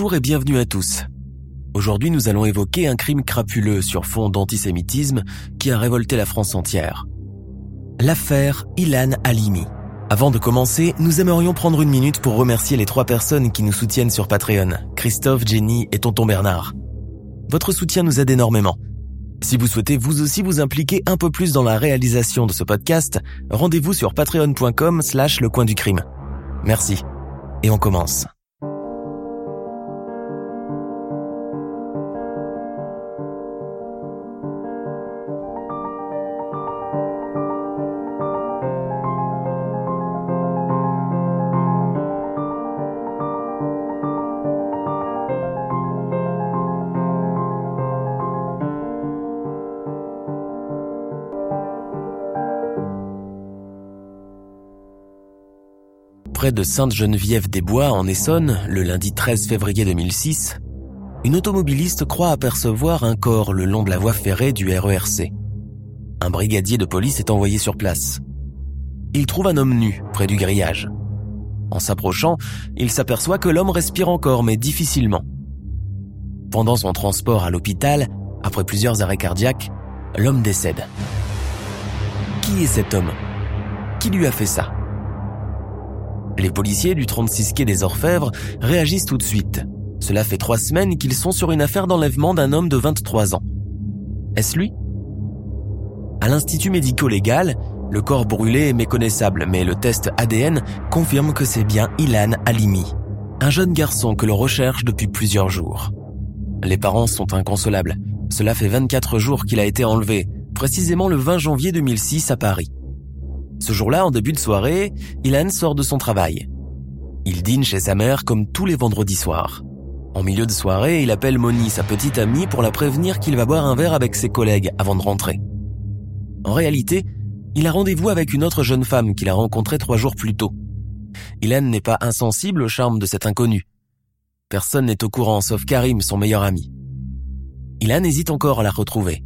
Bonjour et bienvenue à tous. Aujourd'hui, nous allons évoquer un crime crapuleux sur fond d'antisémitisme qui a révolté la France entière. L'affaire Ilan Halimi. Avant de commencer, nous aimerions prendre une minute pour remercier les trois personnes qui nous soutiennent sur Patreon, Christophe, Jenny et Tonton Bernard. Votre soutien nous aide énormément. Si vous souhaitez vous aussi vous impliquer un peu plus dans la réalisation de ce podcast, rendez-vous sur patreon.com slash le coin du crime. Merci. Et on commence. De Sainte-Geneviève-des-Bois, en Essonne, le lundi 13 février 2006, une automobiliste croit apercevoir un corps le long de la voie ferrée du RERC. Un brigadier de police est envoyé sur place. Il trouve un homme nu près du grillage. En s'approchant, il s'aperçoit que l'homme respire encore, mais difficilement. Pendant son transport à l'hôpital, après plusieurs arrêts cardiaques, l'homme décède. Qui est cet homme? Qui lui a fait ça? Les policiers du 36 quai des Orfèvres réagissent tout de suite. Cela fait trois semaines qu'ils sont sur une affaire d'enlèvement d'un homme de 23 ans. Est-ce lui? À l'institut médico-légal, le corps brûlé est méconnaissable, mais le test ADN confirme que c'est bien Ilan Halimi, un jeune garçon que l'on recherche depuis plusieurs jours. Les parents sont inconsolables. Cela fait 24 jours qu'il a été enlevé, précisément le 20 janvier 2006 à Paris. Ce jour-là, en début de soirée, Ilan sort de son travail. Il dîne chez sa mère comme tous les vendredis soirs. En milieu de soirée, il appelle Moni, sa petite amie, pour la prévenir qu'il va boire un verre avec ses collègues avant de rentrer. En réalité, il a rendez-vous avec une autre jeune femme qu'il a rencontrée trois jours plus tôt. Ilan n'est pas insensible au charme de cette inconnue. Personne n'est au courant sauf Karim, son meilleur ami. Ilan hésite encore à la retrouver.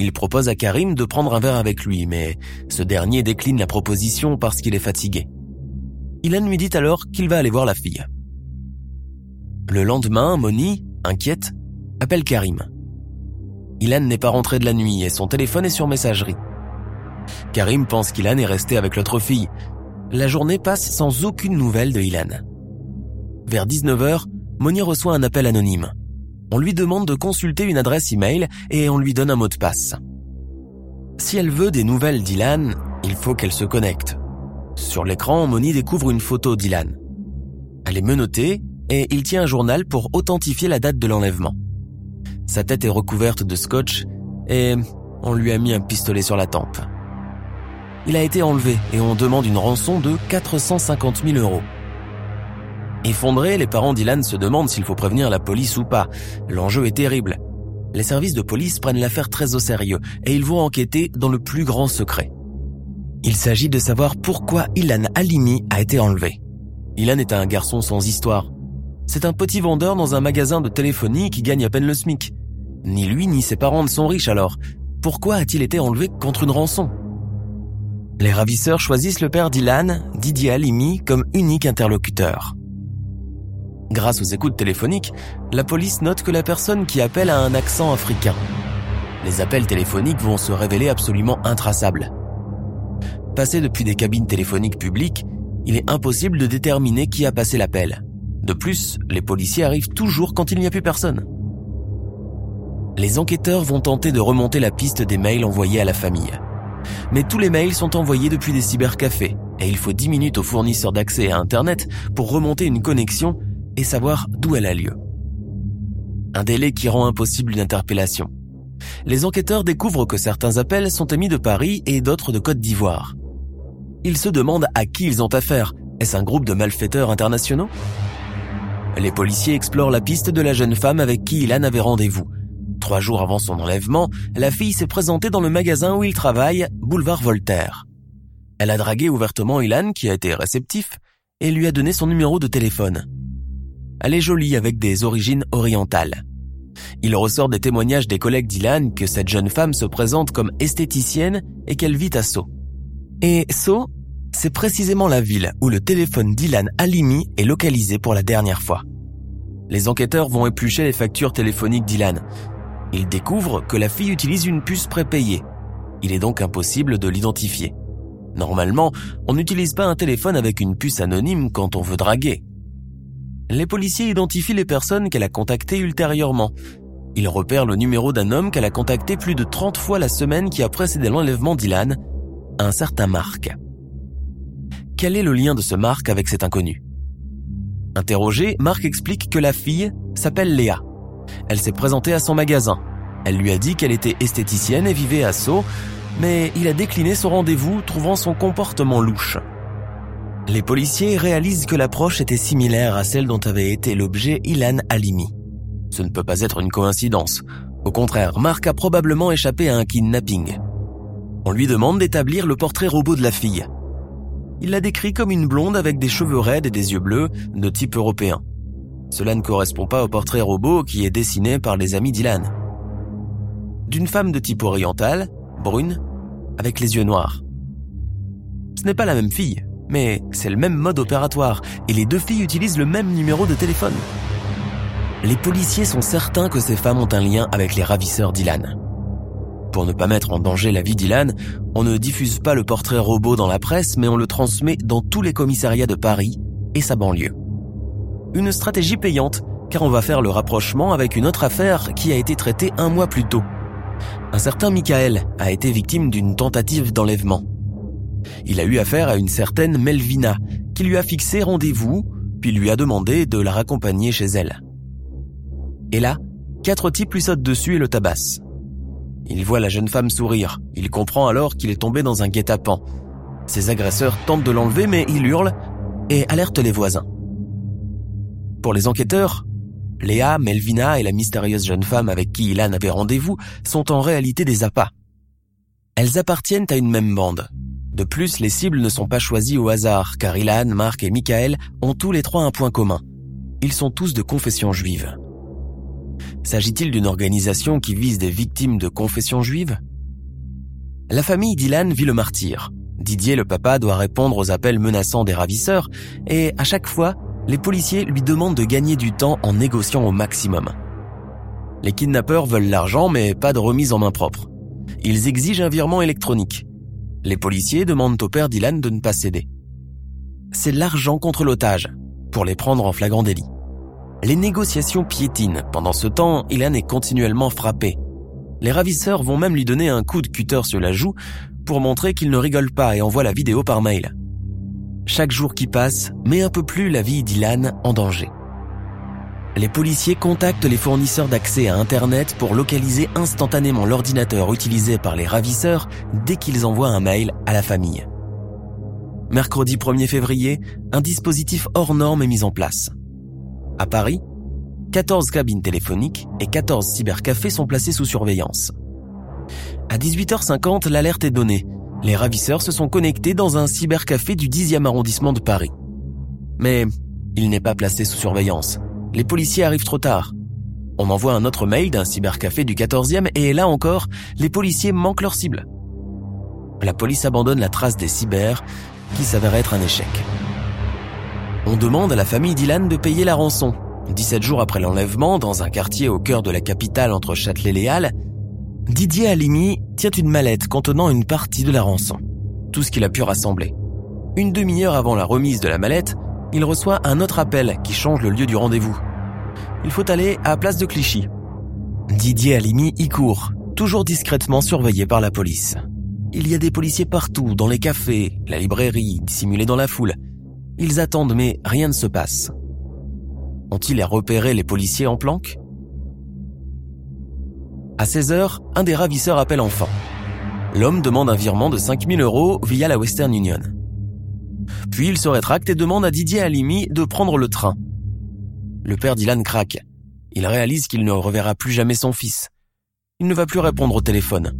Il propose à Karim de prendre un verre avec lui, mais ce dernier décline la proposition parce qu'il est fatigué. Ilan lui dit alors qu'il va aller voir la fille. Le lendemain, Moni, inquiète, appelle Karim. Ilan n'est pas rentré de la nuit et son téléphone est sur messagerie. Karim pense qu'Ilan est resté avec l'autre fille. La journée passe sans aucune nouvelle de Ilan. Vers 19h, Moni reçoit un appel anonyme on lui demande de consulter une adresse email et on lui donne un mot de passe. Si elle veut des nouvelles d'Ilan, il faut qu'elle se connecte. Sur l'écran, Moni découvre une photo d'Ilan. Elle est menottée et il tient un journal pour authentifier la date de l'enlèvement. Sa tête est recouverte de scotch et on lui a mis un pistolet sur la tempe. Il a été enlevé et on demande une rançon de 450 000 euros. Effondrés, les parents d'Ilan se demandent s'il faut prévenir la police ou pas. L'enjeu est terrible. Les services de police prennent l'affaire très au sérieux et ils vont enquêter dans le plus grand secret. Il s'agit de savoir pourquoi Ilan Halimi a été enlevé. Ilan est un garçon sans histoire. C'est un petit vendeur dans un magasin de téléphonie qui gagne à peine le SMIC. Ni lui ni ses parents ne sont riches alors. Pourquoi a-t-il été enlevé contre une rançon? Les ravisseurs choisissent le père d'Ilan, Didier Halimi, comme unique interlocuteur. Grâce aux écoutes téléphoniques, la police note que la personne qui appelle a un accent africain. Les appels téléphoniques vont se révéler absolument intraçables. Passé depuis des cabines téléphoniques publiques, il est impossible de déterminer qui a passé l'appel. De plus, les policiers arrivent toujours quand il n'y a plus personne. Les enquêteurs vont tenter de remonter la piste des mails envoyés à la famille. Mais tous les mails sont envoyés depuis des cybercafés et il faut 10 minutes au fournisseur d'accès à Internet pour remonter une connexion et savoir d'où elle a lieu. Un délai qui rend impossible une interpellation. Les enquêteurs découvrent que certains appels sont émis de Paris et d'autres de Côte d'Ivoire. Ils se demandent à qui ils ont affaire. Est-ce un groupe de malfaiteurs internationaux? Les policiers explorent la piste de la jeune femme avec qui Ilan avait rendez-vous. Trois jours avant son enlèvement, la fille s'est présentée dans le magasin où il travaille, boulevard Voltaire. Elle a dragué ouvertement Ilan, qui a été réceptif, et lui a donné son numéro de téléphone. Elle est jolie avec des origines orientales. Il ressort des témoignages des collègues d'Ilan que cette jeune femme se présente comme esthéticienne et qu'elle vit à Sceaux. Et Sceaux, c'est précisément la ville où le téléphone d'Ilan Halimi est localisé pour la dernière fois. Les enquêteurs vont éplucher les factures téléphoniques d'Ilan. Ils découvrent que la fille utilise une puce prépayée. Il est donc impossible de l'identifier. Normalement, on n'utilise pas un téléphone avec une puce anonyme quand on veut draguer. Les policiers identifient les personnes qu'elle a contactées ultérieurement. Ils repèrent le numéro d'un homme qu'elle a contacté plus de 30 fois la semaine qui a précédé l'enlèvement d'Ilan, un certain Marc. Quel est le lien de ce Marc avec cet inconnu? Interrogé, Marc explique que la fille s'appelle Léa. Elle s'est présentée à son magasin. Elle lui a dit qu'elle était esthéticienne et vivait à Sceaux, mais il a décliné son rendez-vous, trouvant son comportement louche. Les policiers réalisent que l'approche était similaire à celle dont avait été l'objet Ilan Halimi. Ce ne peut pas être une coïncidence. Au contraire, Marc a probablement échappé à un kidnapping. On lui demande d'établir le portrait robot de la fille. Il la décrit comme une blonde avec des cheveux raides et des yeux bleus, de type européen. Cela ne correspond pas au portrait robot qui est dessiné par les amis d'Ilan. D'une femme de type oriental, brune, avec les yeux noirs. Ce n'est pas la même fille, mais c'est le même mode opératoire et les deux filles utilisent le même numéro de téléphone. Les policiers sont certains que ces femmes ont un lien avec les ravisseurs d'Ilan. Pour ne pas mettre en danger la vie d'Ilan, on ne diffuse pas le portrait robot dans la presse, mais on le transmet dans tous les commissariats de Paris et sa banlieue. Une stratégie payante, car on va faire le rapprochement avec une autre affaire qui a été traitée un mois plus tôt, un certain Michael a été victime d'une tentative d'enlèvement. Il a eu affaire à une certaine Melvina, qui lui a fixé rendez-vous, puis lui a demandé de la raccompagner chez elle. Et là, quatre types lui sautent dessus et le tabassent. Il voit la jeune femme sourire. Il comprend alors qu'il est tombé dans un guet-apens. Ses agresseurs tentent de l'enlever, mais il hurle et alerte les voisins. Pour les enquêteurs, Léa, Melvina et la mystérieuse jeune femme avec qui Ilan avait rendez-vous sont en réalité des appâts. Elles appartiennent à une même bande. De plus, les cibles ne sont pas choisies au hasard, car Ilan, Marc et Michael ont tous les trois un point commun. Ils sont tous de confession juive. S'agit-il d'une organisation qui vise des victimes de confession juive? La famille d'Ilan vit le martyr. Didier, le papa, doit répondre aux appels menaçants des ravisseurs, et à chaque fois, les policiers lui demandent de gagner du temps en négociant au maximum. Les kidnappeurs veulent l'argent mais pas de remise en main propre. Ils exigent un virement électronique. Les policiers demandent au père d'Ilan de ne pas céder. C'est l'argent contre l'otage, pour les prendre en flagrant délit. Les négociations piétinent. Pendant ce temps, Ilan est continuellement frappé. Les ravisseurs vont même lui donner un coup de cutter sur la joue pour montrer qu'il ne rigole pas et envoie la vidéo par mail. Chaque jour qui passe met un peu plus la vie d'Ilan en danger. Les policiers contactent les fournisseurs d'accès à Internet pour localiser instantanément l'ordinateur utilisé par les ravisseurs dès qu'ils envoient un mail à la famille. Mercredi 1er février, un dispositif hors norme est mis en place. À Paris, 14 cabines téléphoniques et 14 cybercafés sont placés sous surveillance. À 18h50, l'alerte est donnée les ravisseurs se sont connectés dans un cybercafé du 10e arrondissement de Paris. Mais il n'est pas placé sous surveillance. Les policiers arrivent trop tard. On envoie un autre mail d'un cybercafé du 14e et là encore, les policiers manquent leur cible. La police abandonne la trace des cyber qui s'avère être un échec. On demande à la famille d'Ilan de payer la rançon. 17 jours après l'enlèvement, dans un quartier au cœur de la capitale entre Châtelet et Halles, Didier Halimi tient une mallette contenant une partie de la rançon, tout ce qu'il a pu rassembler. Une demi-heure avant la remise de la mallette, il reçoit un autre appel qui change le lieu du rendez-vous. Il faut aller à Place de Clichy. Didier Halimi y court, toujours discrètement surveillé par la police. Il y a des policiers partout, dans les cafés, la librairie, dissimulés dans la foule. Ils attendent mais rien ne se passe. Ont-ils repéré les policiers en planque? À 16h, un des ravisseurs appelle enfin. L'homme demande un virement de 5000 euros via la Western Union. Puis il se rétracte et demande à Didier Halimi de prendre le train. Le père d'Ilan craque. Il réalise qu'il ne reverra plus jamais son fils. Il ne va plus répondre au téléphone.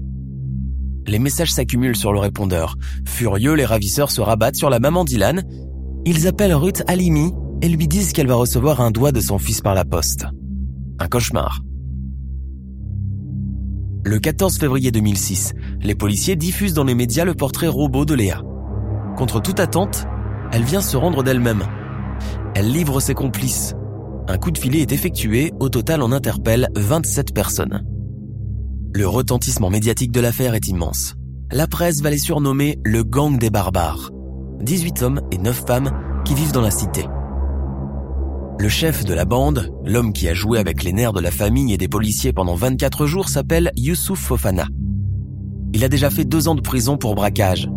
Les messages s'accumulent sur le répondeur. Furieux, les ravisseurs se rabattent sur la maman d'Ilan. Ils appellent Ruth Halimi et lui disent qu'elle va recevoir un doigt de son fils par la poste. Un cauchemar. Le 14 février 2006, les policiers diffusent dans les médias le portrait robot de Léa. Contre toute attente, elle vient se rendre d'elle-même. Elle livre ses complices. Un coup de filet est effectué, au total on interpelle 27 personnes. Le retentissement médiatique de l'affaire est immense. La presse va les surnommer le gang des barbares. 18 hommes et 9 femmes qui vivent dans la cité. Le chef de la bande, l'homme qui a joué avec les nerfs de la famille et des policiers pendant 24 jours, s'appelle Youssouf Fofana. Il a déjà fait deux ans de prison pour braquage.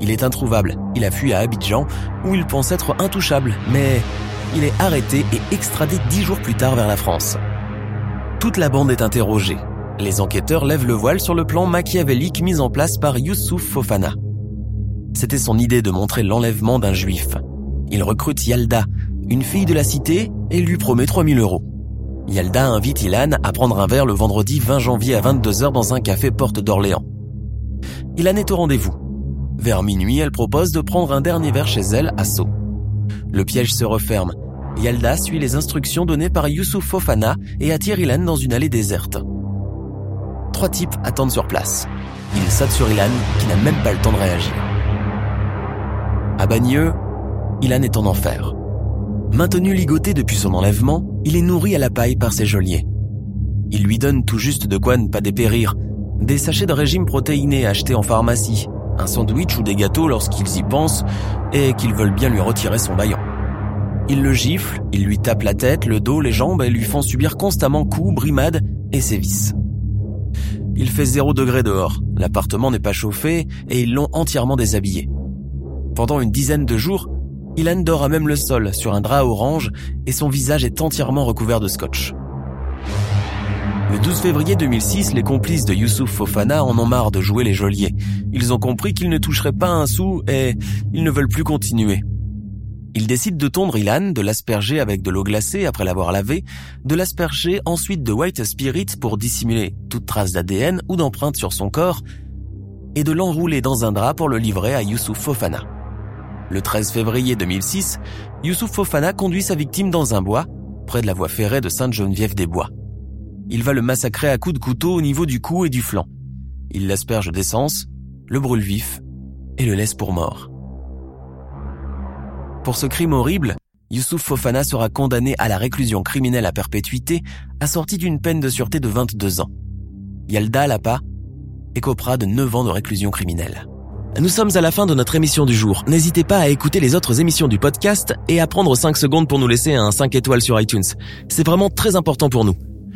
Il est introuvable. Il a fui à Abidjan, où il pense être intouchable, mais il est arrêté et extradé dix jours plus tard vers la France. Toute la bande est interrogée. Les enquêteurs lèvent le voile sur le plan machiavélique mis en place par Youssouf Fofana. C'était son idée de montrer l'enlèvement d'un juif. Il recrute Yalda, une fille de la cité, et lui promet 3000 euros. Yalda invite Ilan à prendre un verre le vendredi 20 janvier à 22h dans un café porte d'Orléans. Ilan est au rendez-vous. Vers minuit, elle propose de prendre un dernier verre chez elle à Sceaux. Le piège se referme. Yalda suit les instructions données par Youssouf Fofana et attire Ilan dans une allée déserte. Trois types attendent sur place. Ils sautent sur Ilan, qui n'a même pas le temps de réagir. À Bagneux, Ilan est en enfer. Maintenu ligoté depuis son enlèvement, il est nourri à la paille par ses geôliers. Il lui donne tout juste de quoi ne pas dépérir. Des sachets de régime protéiné achetés en pharmacie, un sandwich ou des gâteaux lorsqu'ils y pensent et qu'ils veulent bien lui retirer son baillant. Ils le giflent, ils lui tapent la tête, le dos, les jambes et lui font subir constamment coups, brimades et sévices. Il fait zéro degré dehors, l'appartement n'est pas chauffé et ils l'ont entièrement déshabillé. Pendant une dizaine de jours, Ilan dort à même le sol sur un drap orange et son visage est entièrement recouvert de scotch. Le 12 février 2006, les complices de Youssouf Fofana en ont marre de jouer les geôliers. Ils ont compris qu'ils ne toucheraient pas un sou et ils ne veulent plus continuer. Ils décident de tondre Ilan, de l'asperger avec de l'eau glacée après l'avoir lavé, de l'asperger ensuite de white spirit pour dissimuler toute trace d'ADN ou d'empreinte sur son corps, et de l'enrouler dans un drap pour le livrer à Youssouf Fofana. Le 13 février 2006, Youssouf Fofana conduit sa victime dans un bois, près de la voie ferrée de Sainte-Geneviève-des-Bois. Il va le massacrer à coups de couteau au niveau du cou et du flanc. Il l'asperge d'essence, le brûle vif et le laisse pour mort. Pour ce crime horrible, Youssouf Fofana sera condamné à la réclusion criminelle à perpétuité, assorti d'une peine de sûreté de 22 ans. Yalda Lapa écopera de 9 ans de réclusion criminelle. Nous sommes à la fin de notre émission du jour. N'hésitez pas à écouter les autres émissions du podcast et à prendre 5 secondes pour nous laisser un 5 étoiles sur iTunes. C'est vraiment très important pour nous.